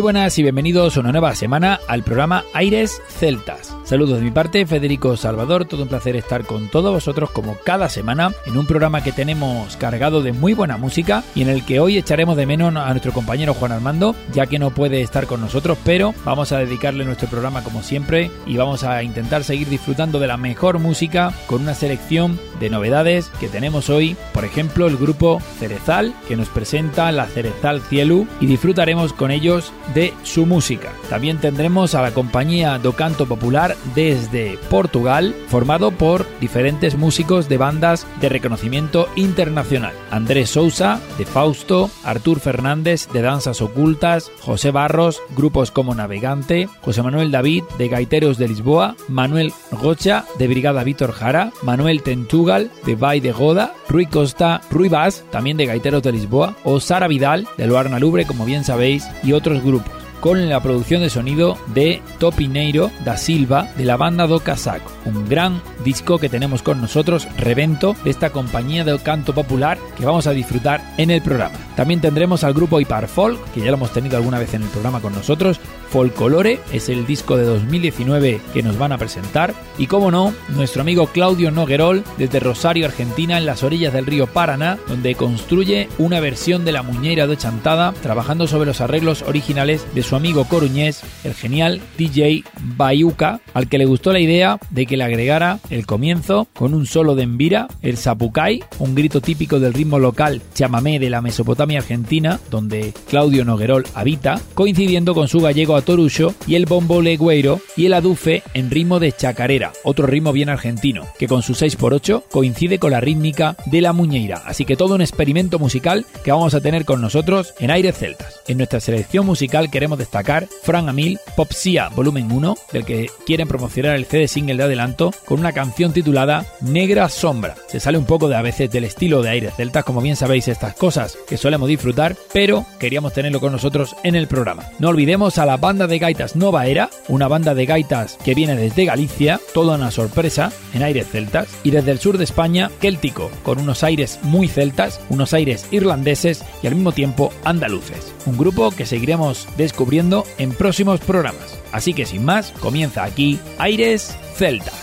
Muy buenas y bienvenidos una nueva semana al programa Aires Celtas. Saludos de mi parte, Federico Salvador, todo un placer estar con todos vosotros como cada semana en un programa que tenemos cargado de muy buena música y en el que hoy echaremos de menos a nuestro compañero Juan Armando, ya que no puede estar con nosotros, pero vamos a dedicarle nuestro programa como siempre y vamos a intentar seguir disfrutando de la mejor música con una selección de novedades que tenemos hoy, por ejemplo el grupo Cerezal, que nos presenta la Cerezal Cielu y disfrutaremos con ellos de su música. También tendremos a la compañía Do Canto Popular desde Portugal, formado por diferentes músicos de bandas de reconocimiento internacional. Andrés Sousa, de Fausto, Artur Fernández, de Danzas Ocultas, José Barros, grupos como Navegante, José Manuel David, de Gaiteros de Lisboa, Manuel Rocha, de Brigada Víctor Jara, Manuel Tentugal, de Bay de Goda, Rui Costa, Rui Vaz, también de Gaiteros de Lisboa, o Sara Vidal, de Luarna Lubre, como bien sabéis, y otros grupos con la producción de sonido de Topineiro da Silva de la banda do Casaco, un gran disco que tenemos con nosotros, Revento, de esta compañía de canto popular que vamos a disfrutar en el programa. También tendremos al grupo Ipar Folk, que ya lo hemos tenido alguna vez en el programa con nosotros, Folcolore es el disco de 2019 que nos van a presentar. Y como no, nuestro amigo Claudio Noguerol desde Rosario, Argentina, en las orillas del río Paraná, donde construye una versión de la Muñeira de Chantada, trabajando sobre los arreglos originales de su amigo coruñés, el genial DJ Bayuca, al que le gustó la idea de que le agregara el comienzo con un solo de envira, el sapucay, un grito típico del ritmo local chamamé de la Mesopotamia argentina, donde Claudio Noguerol habita, coincidiendo con su gallego Torullo y el bombo legüeiro y el adufe en ritmo de chacarera, otro ritmo bien argentino, que con su 6x8 coincide con la rítmica de la muñeira. Así que todo un experimento musical que vamos a tener con nosotros en Aires Celtas. En nuestra selección musical queremos destacar Fran Amil, Popsia Volumen 1, del que quieren promocionar el CD single de adelanto, con una canción titulada Negra Sombra. Se sale un poco de a veces del estilo de Aires Celtas, como bien sabéis estas cosas que disfrutar, pero queríamos tenerlo con nosotros en el programa. No olvidemos a la banda de gaitas Nova Era, una banda de gaitas que viene desde Galicia, toda una sorpresa en aires celtas, y desde el sur de España, Céltico, con unos aires muy celtas, unos aires irlandeses y al mismo tiempo andaluces. Un grupo que seguiremos descubriendo en próximos programas. Así que sin más, comienza aquí Aires Celtas.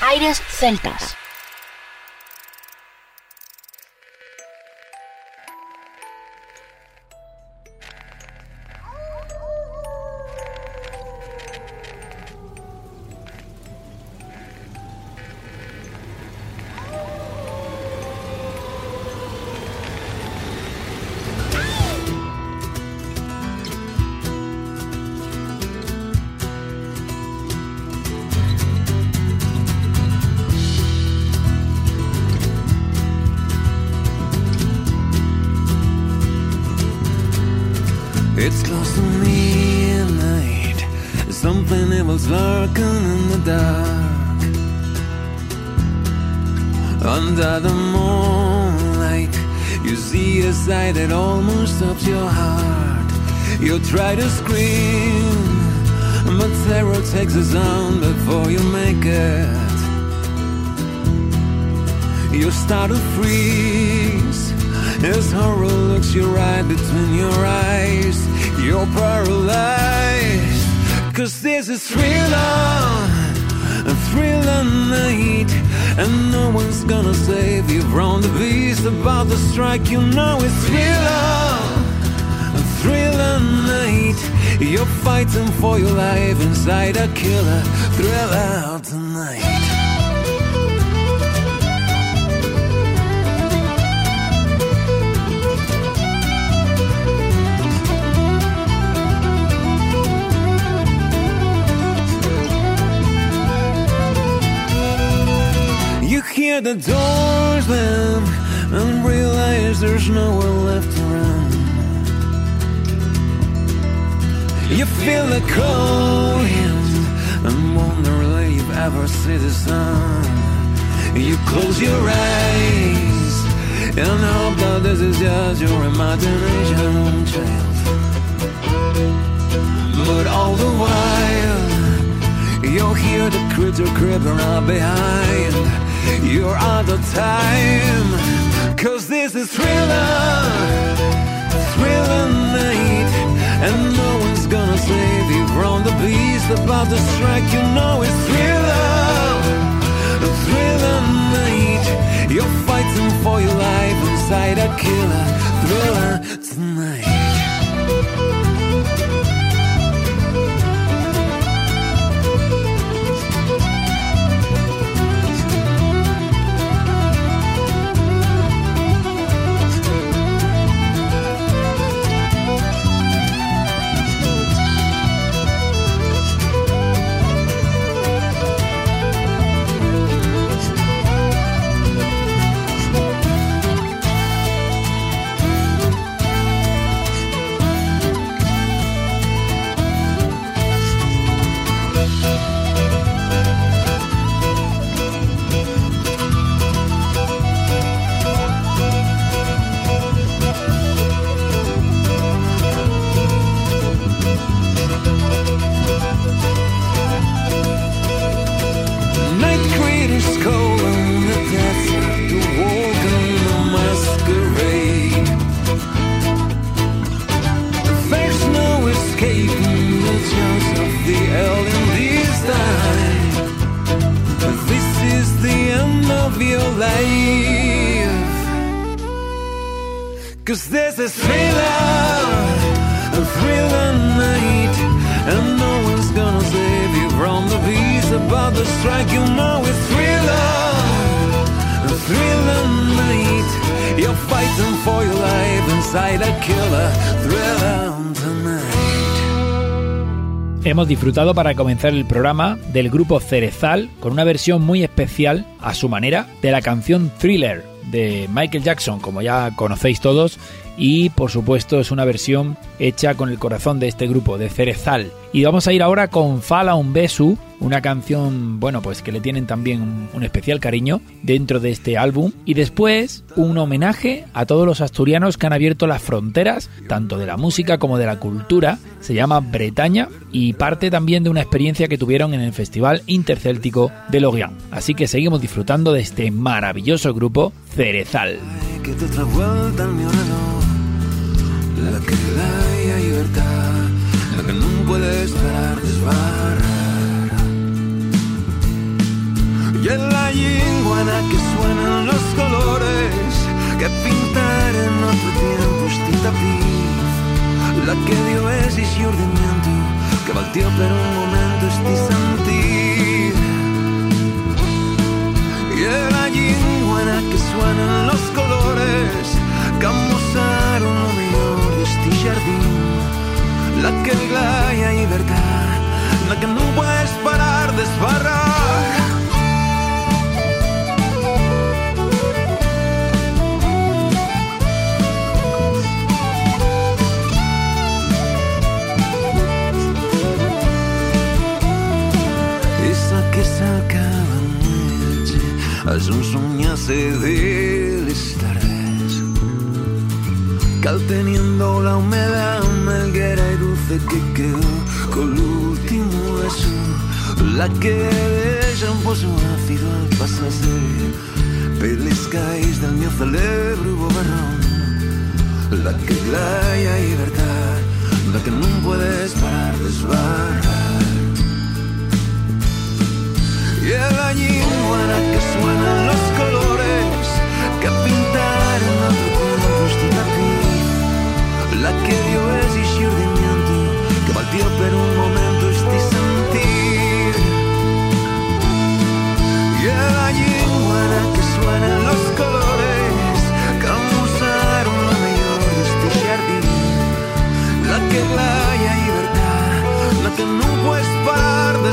Aires Celtas. Evil's lurking in the dark. Under the moonlight, you see a sight that almost stops your heart. You try to scream, but terror takes a sound before you make it. You start to freeze as horror looks you right between your eyes. You're paralyzed. Cause this is thriller, a thriller night. And no one's gonna save you from the beast about to strike. You know it's thriller, a thriller night. You're fighting for your life inside a killer thriller the doors slam and realize there's nowhere left to run. You feel the cold wind and wonder if you've ever seen the sun. You close your eyes and hope that this is just your imagination, child. But all the while, you'll hear the creature creeping up behind. You're out of time, cause this is thriller, thriller night, and no one's gonna save you from the beast about to strike. You know it's thriller, thriller night. You're fighting for your life inside a killer thriller tonight. Hemos disfrutado para comenzar el programa del grupo Cerezal con una versión muy especial, a su manera, de la canción Thriller de Michael Jackson, como ya conocéis todos, y por supuesto es una versión hecha con el corazón de este grupo, de Cerezal. Y vamos a ir ahora con Fala un Besu, una canción, bueno, pues que le tienen también un, especial cariño dentro de este álbum. Y después un homenaje a todos los asturianos que han abierto las fronteras, tanto de la música como de la cultura. Se llama Bretaña y parte también de una experiencia que tuvieron en el Festival Intercéltico de Lorient. Así que seguimos disfrutando de este maravilloso grupo Cerezal. La que no puede esperar desbarrar Y en la la que suenan los colores Que pintar en otro tiempo es tinta pif La que dio es y urdimiento Que volteó per un momento este sentir. Y en la la que suenan los colores La que glaya libertad La que no puedes parar de esbarrar. Esa que s'acaba en metge és un soñarse del estarás Cal teniendo la humedad melguera y dulce que quedó. Con el último beso La que deja un pozo ácido al pasarse. Peles caís del mio cerebro bobarrón La que glaya libertad La que no puedes parar de esbarrar. Y el la que suenan los colores que pintaron otro tiempo este la que dio ese urdimiento que partió per un momento este sentir. Y la que suenan los colores que amusaron lo mejor de este jardín. La que haya libertad la que no puedes parar de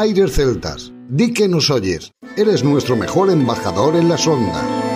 Aires Celtas, di que nos oyes. Eres nuestro mejor embajador en las ondas.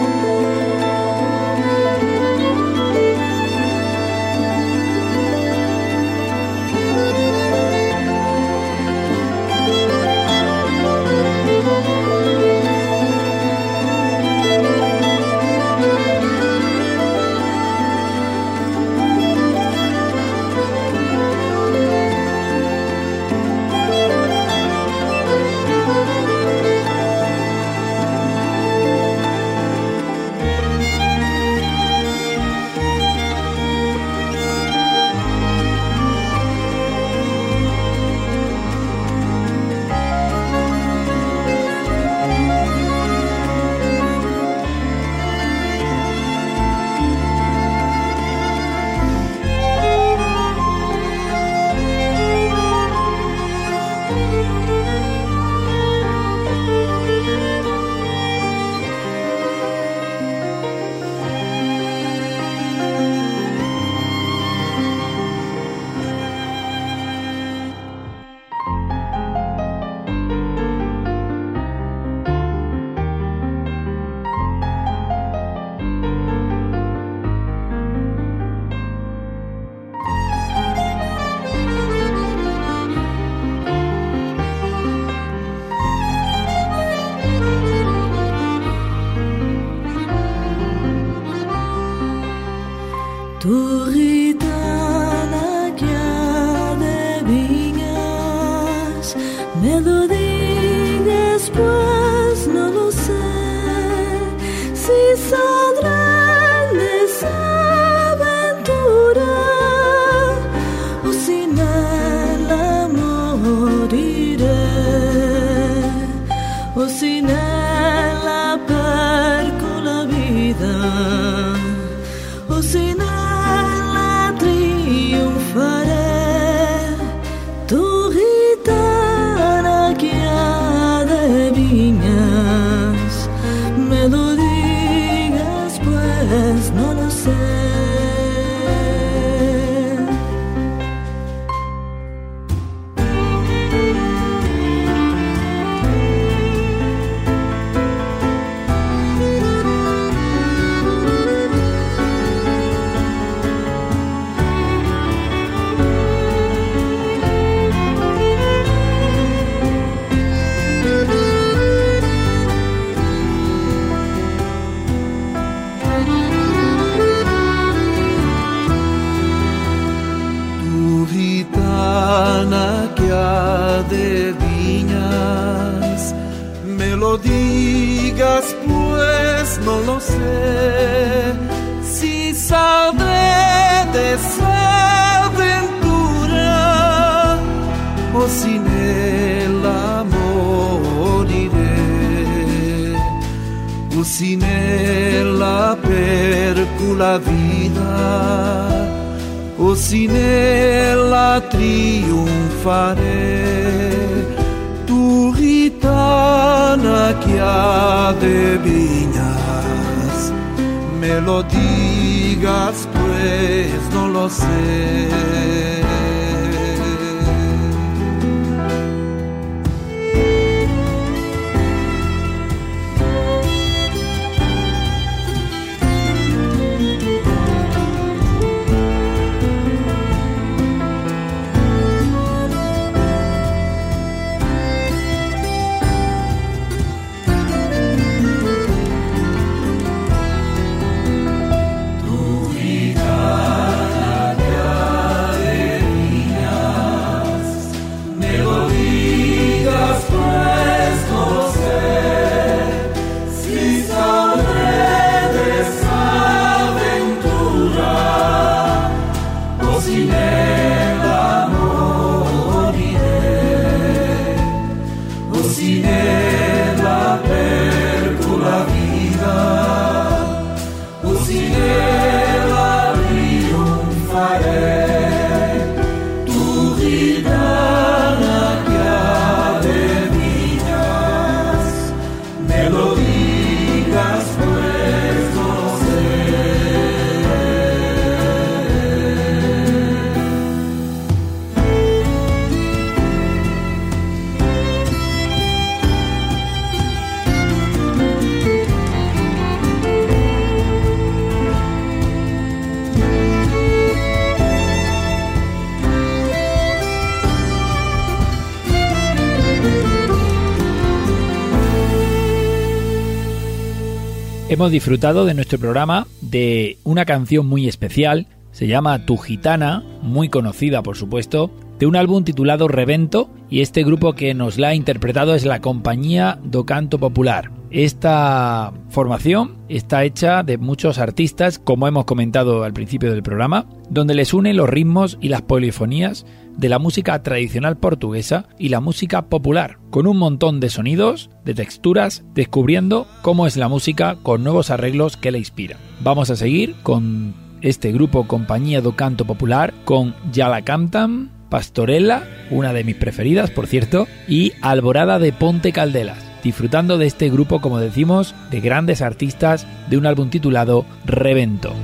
Hemos disfrutado de nuestro programa de una canción muy especial, se llama Tu Gitana, muy conocida por supuesto, de un álbum titulado Revento y este grupo que nos la ha interpretado es la Compañía do Canto Popular. Esta formación está hecha de muchos artistas, como hemos comentado al principio del programa, donde les unen los ritmos y las polifonías de la música tradicional portuguesa y la música popular, con un montón de sonidos, de texturas, descubriendo cómo es la música con nuevos arreglos que la inspiran. Vamos a seguir con este grupo Compañía do Canto Popular, con Ya la Cantan, Pastorella, una de mis preferidas por cierto, y Alborada de Ponte Caldelas, disfrutando de este grupo, como decimos, de grandes artistas de un álbum titulado Revento.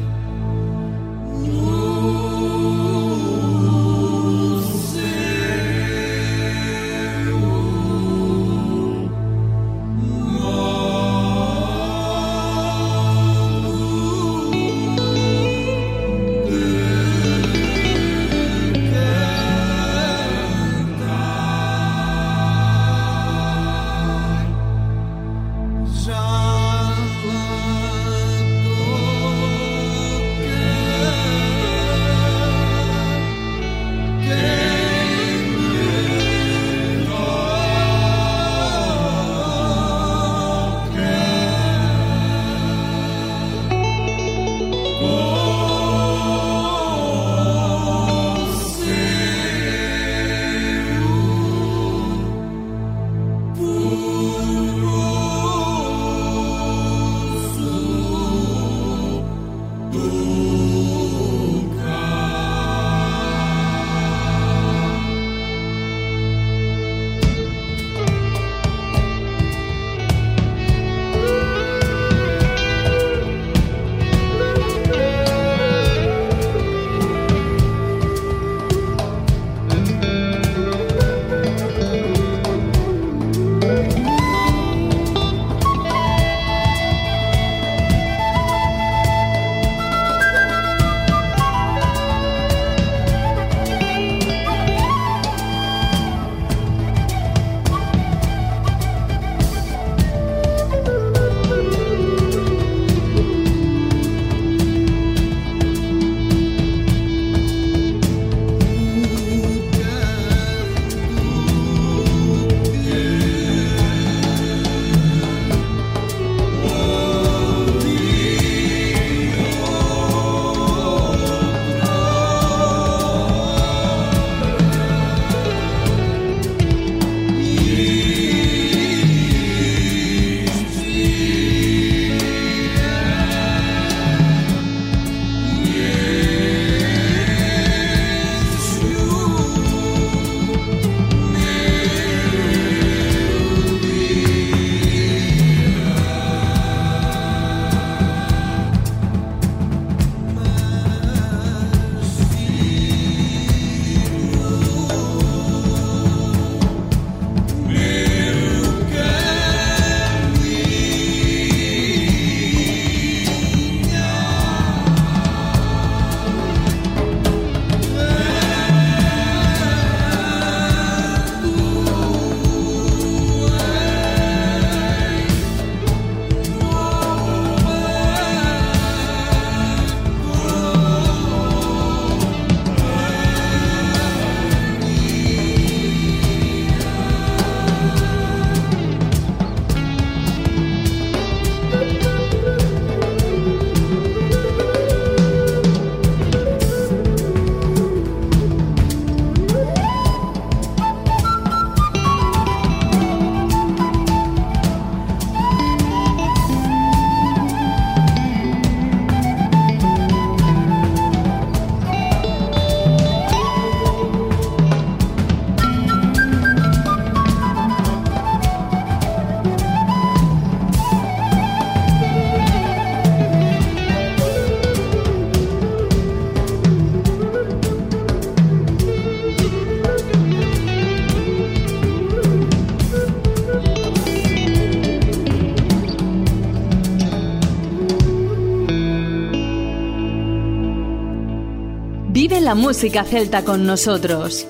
La música celta con nosotros.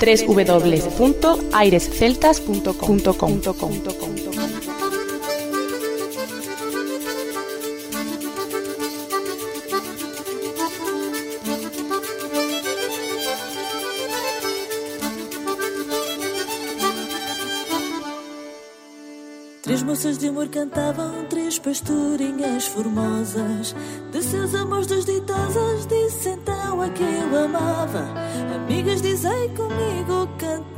www.airesceltas.com Três moças de amor cantavam, três pastorinhas formosas. De seus amores então a que eu amava. Amigas, dizei comigo cantar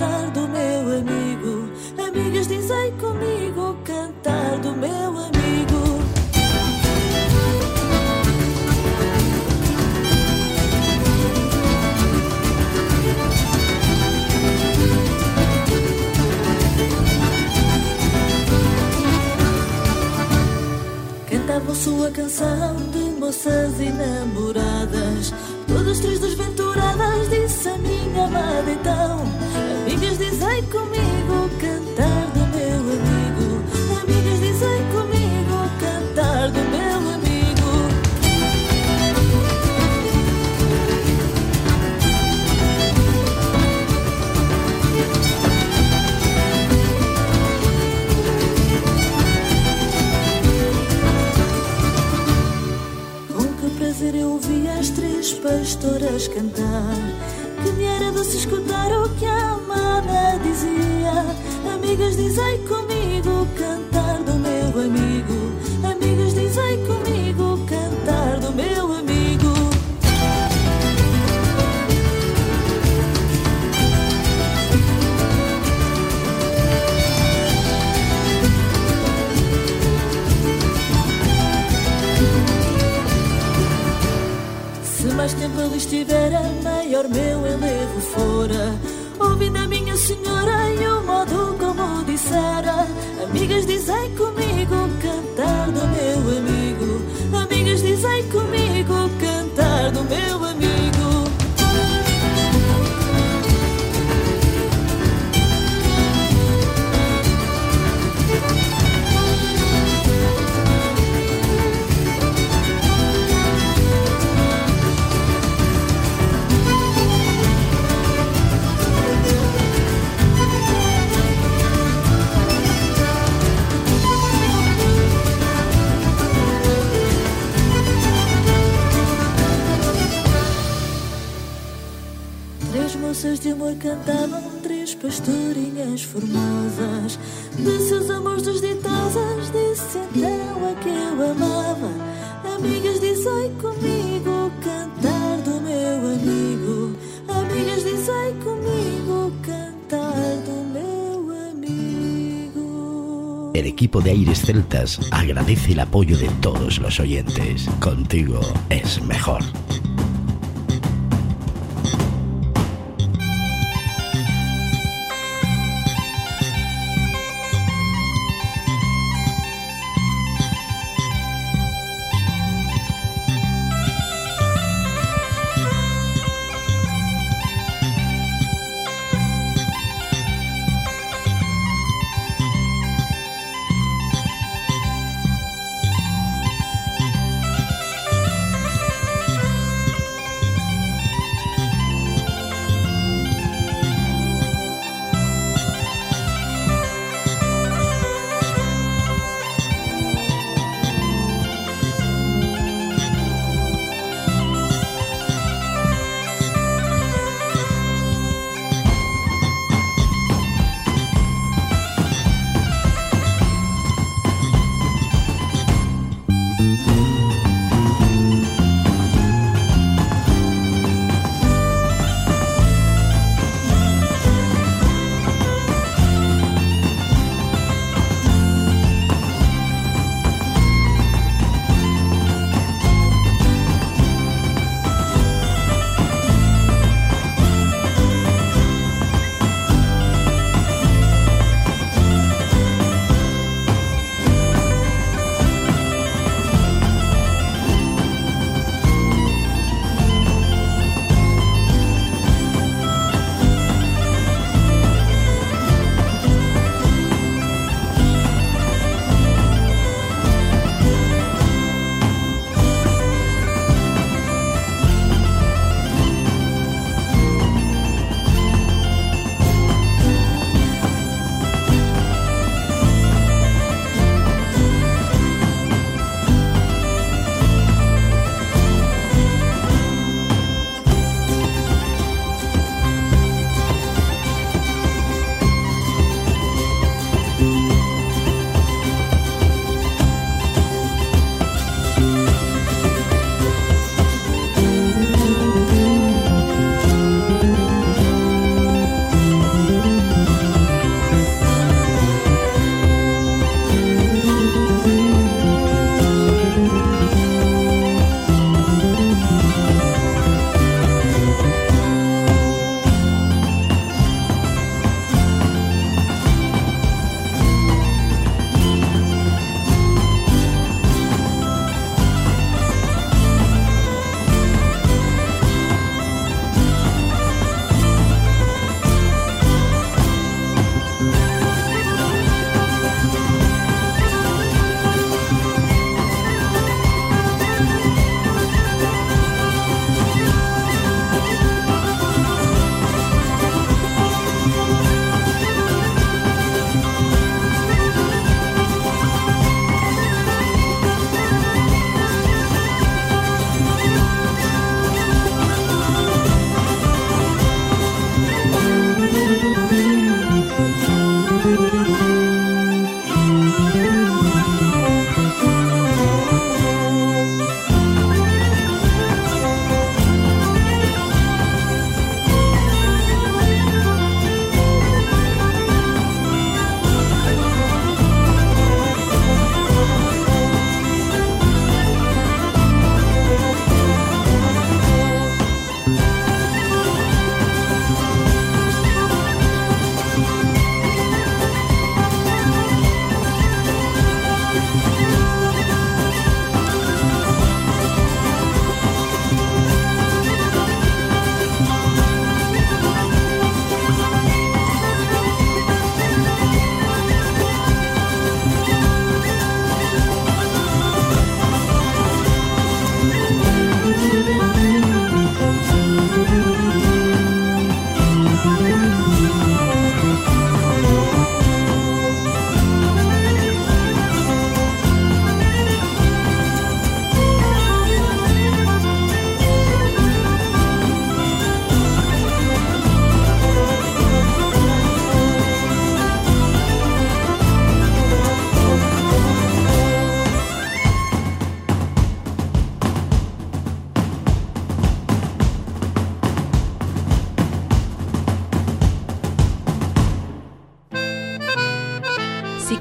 pastoras cantar. Que me era doce escutar o que a amada dizia. Amigas, dizei comigo cantar ele estivera, maior meu elevo fora. Ouvindo a minha senhora e o modo como dissera. Amigas, dizei comigo moças de amor cantavam, três pastorinhas formosas. De seus amores desditosas, disse então a que eu amava. Amigas, dizei comigo cantar do meu amigo. Amigas, dizei comigo cantar do meu amigo. El equipo de Aires Celtas agradece el apoyo de todos los oyentes. Contigo es mejor.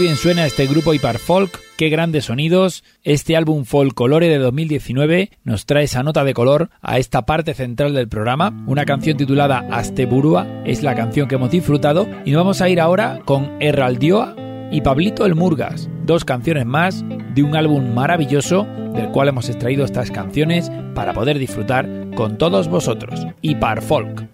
Bien suena este grupo folk, qué grandes sonidos. Este álbum Folklore de 2019 nos trae esa nota de color a esta parte central del programa. Una canción titulada Asteburua es la canción que hemos disfrutado y nos vamos a ir ahora con Erraldioa y Pablito el Murgas, dos canciones más de un álbum maravilloso del cual hemos extraído estas canciones para poder disfrutar con todos vosotros. Folk.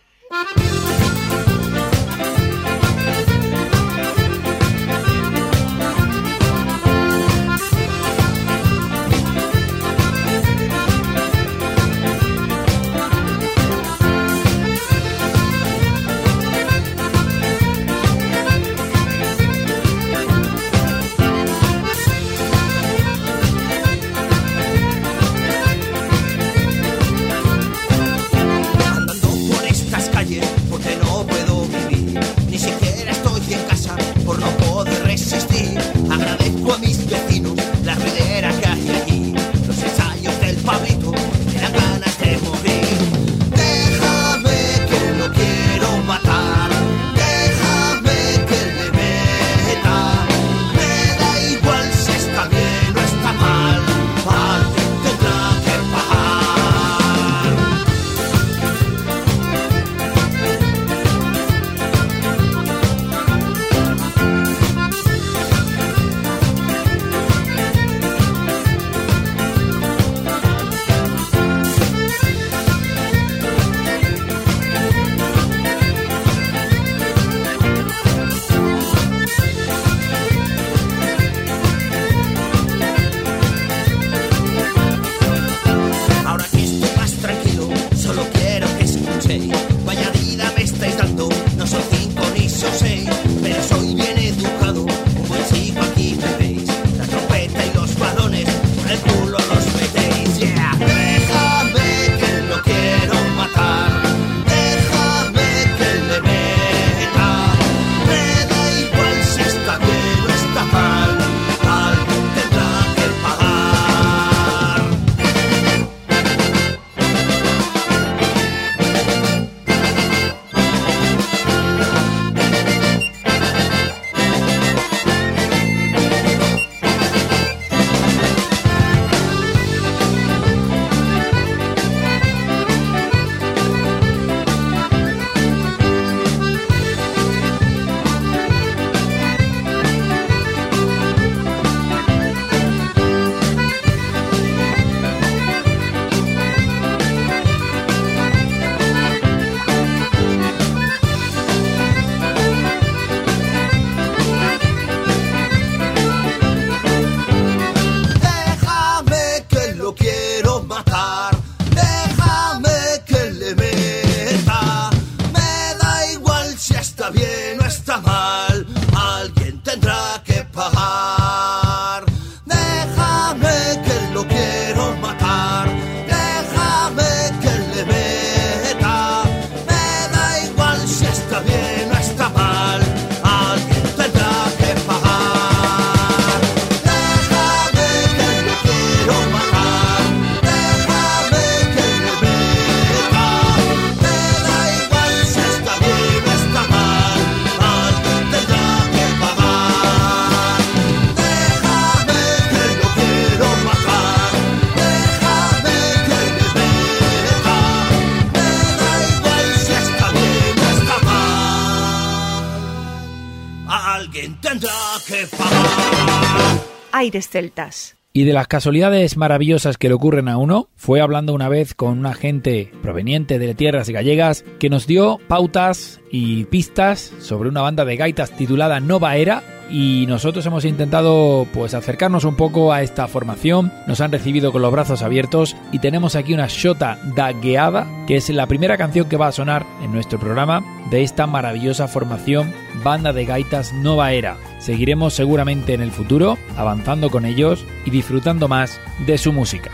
Aires celtas. Y de las casualidades maravillosas que le ocurren a uno, fue hablando una vez con una gente proveniente de tierras gallegas que nos dio pautas y pistas sobre una banda de gaitas titulada Nova Era y nosotros hemos intentado pues acercarnos un poco a esta formación, nos han recibido con los brazos abiertos y tenemos aquí una Shota Dagueada, que es la primera canción que va a sonar en nuestro programa de esta maravillosa formación banda de gaitas Nova Era. Seguiremos seguramente en el futuro avanzando con ellos y disfrutando más de su música.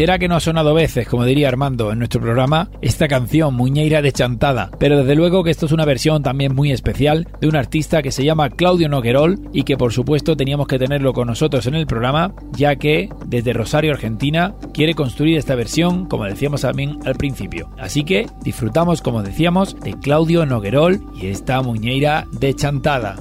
Será que no ha sonado veces, como diría Armando en nuestro programa, esta canción Muñeira de Chantada, pero desde luego que esto es una versión también muy especial de un artista que se llama Claudio Noguerol y que por supuesto teníamos que tenerlo con nosotros en el programa, ya que desde Rosario, Argentina, quiere construir esta versión, como decíamos también al principio. Así que disfrutamos, como decíamos, de Claudio Noguerol y esta Muñeira de Chantada.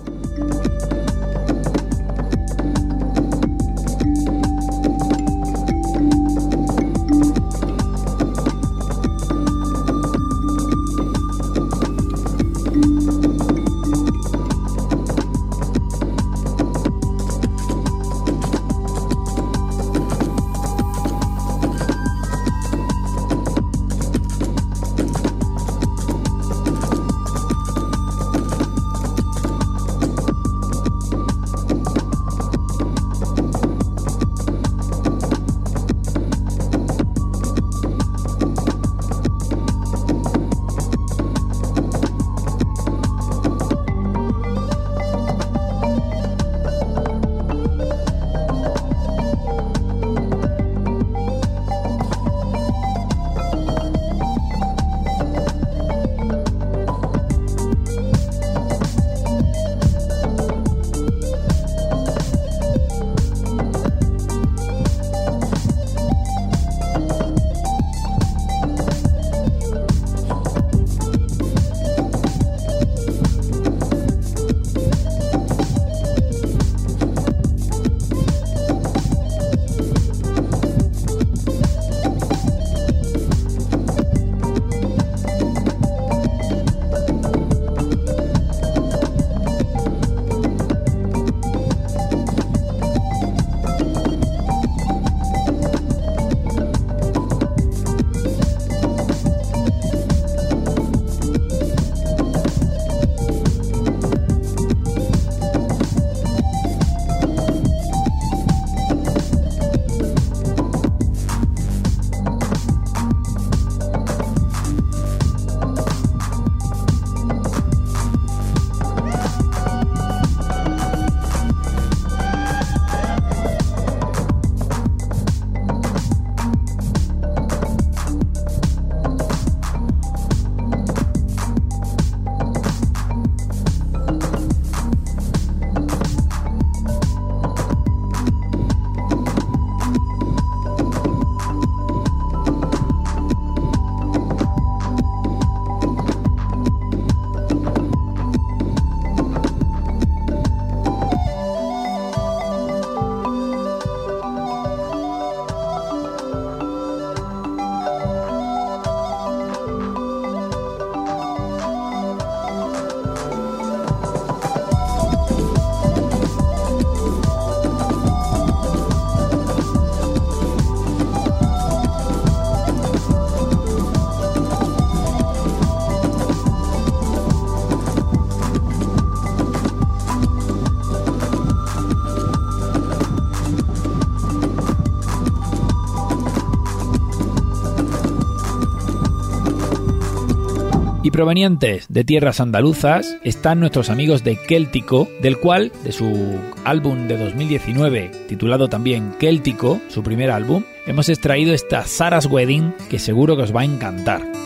Provenientes de tierras andaluzas están nuestros amigos de Céltico, del cual, de su álbum de 2019, titulado también Céltico, su primer álbum, hemos extraído esta Sarah's Wedding que seguro que os va a encantar.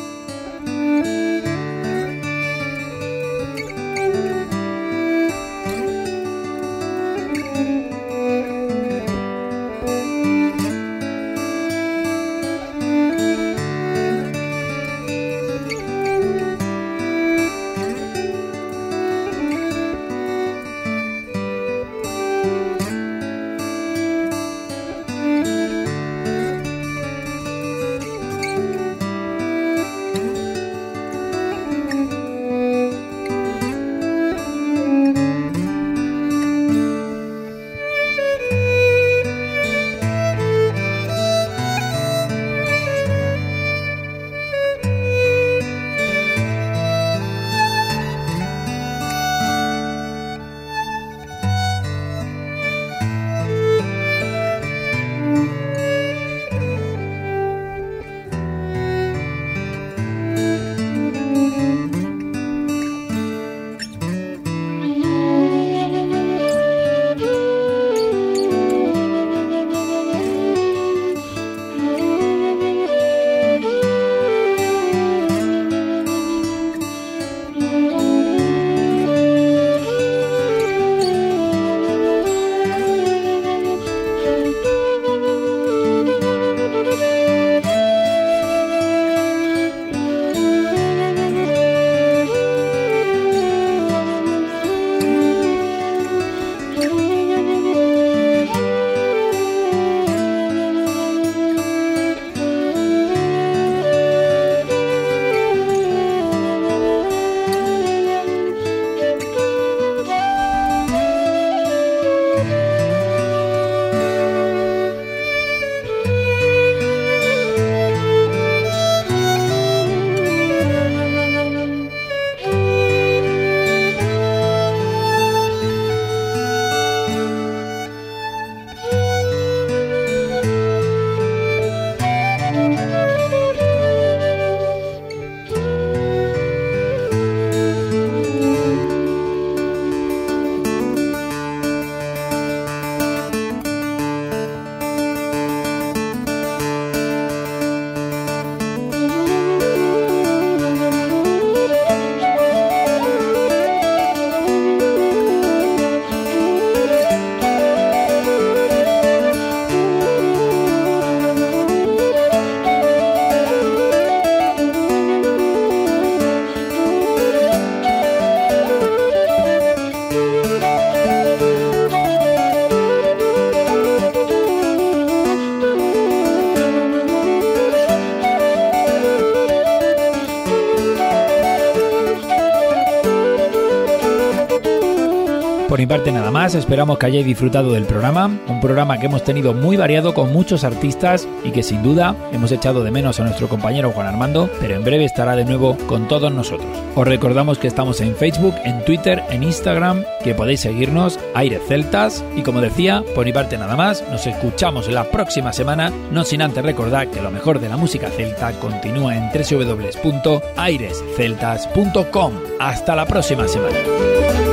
Mi parte nada más, esperamos que hayáis disfrutado del programa, un programa que hemos tenido muy variado con muchos artistas y que sin duda hemos echado de menos a nuestro compañero Juan Armando, pero en breve estará de nuevo con todos nosotros. Os recordamos que estamos en Facebook, en Twitter, en Instagram, que podéis seguirnos, Aire Celtas, y como decía, por mi parte nada más, nos escuchamos la próxima semana, no sin antes recordar que lo mejor de la música celta continúa en www.airesceltas.com. Hasta la próxima semana.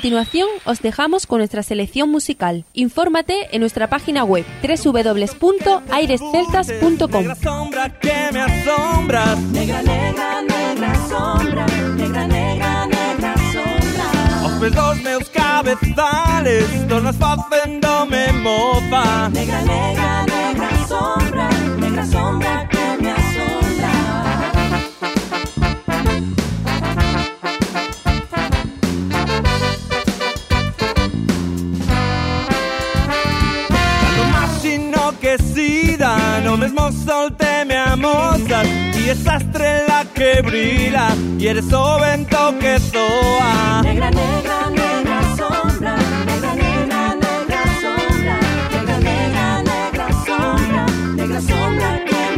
Continuación os dejamos con nuestra selección musical. Infórmate en nuestra página web www.airesceltas.com. Negra sombra que me asombra. Negra, negra, negra sombra. Negra, negra, negra sombra. Os dos meus cabezales, tornas facéndome mofa. Negra, negra, negra sombra. Negra sombra No mesmo sol te me Y esa estrella que brilla Y eres o vento que soa. Negra, negra, negra sombra Negra, negra, negra sombra Negra, negra, negra sombra Negra sombra que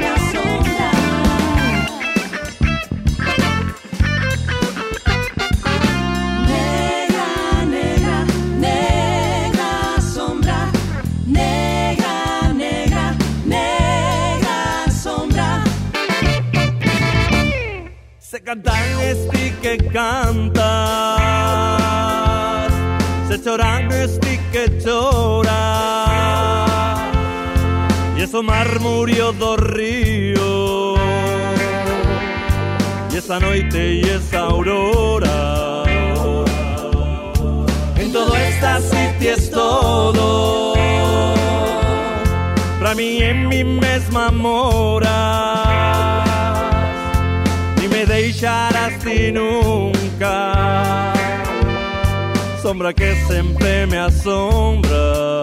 Se canta en este que canta Se chora en este que chora Y eso murmurió do río Y esa noite y esa aurora. En todo esta sitio es todo. Pra mí en mi mesma moras Ni deixarás ti nunca. Sombra que siempre me asombra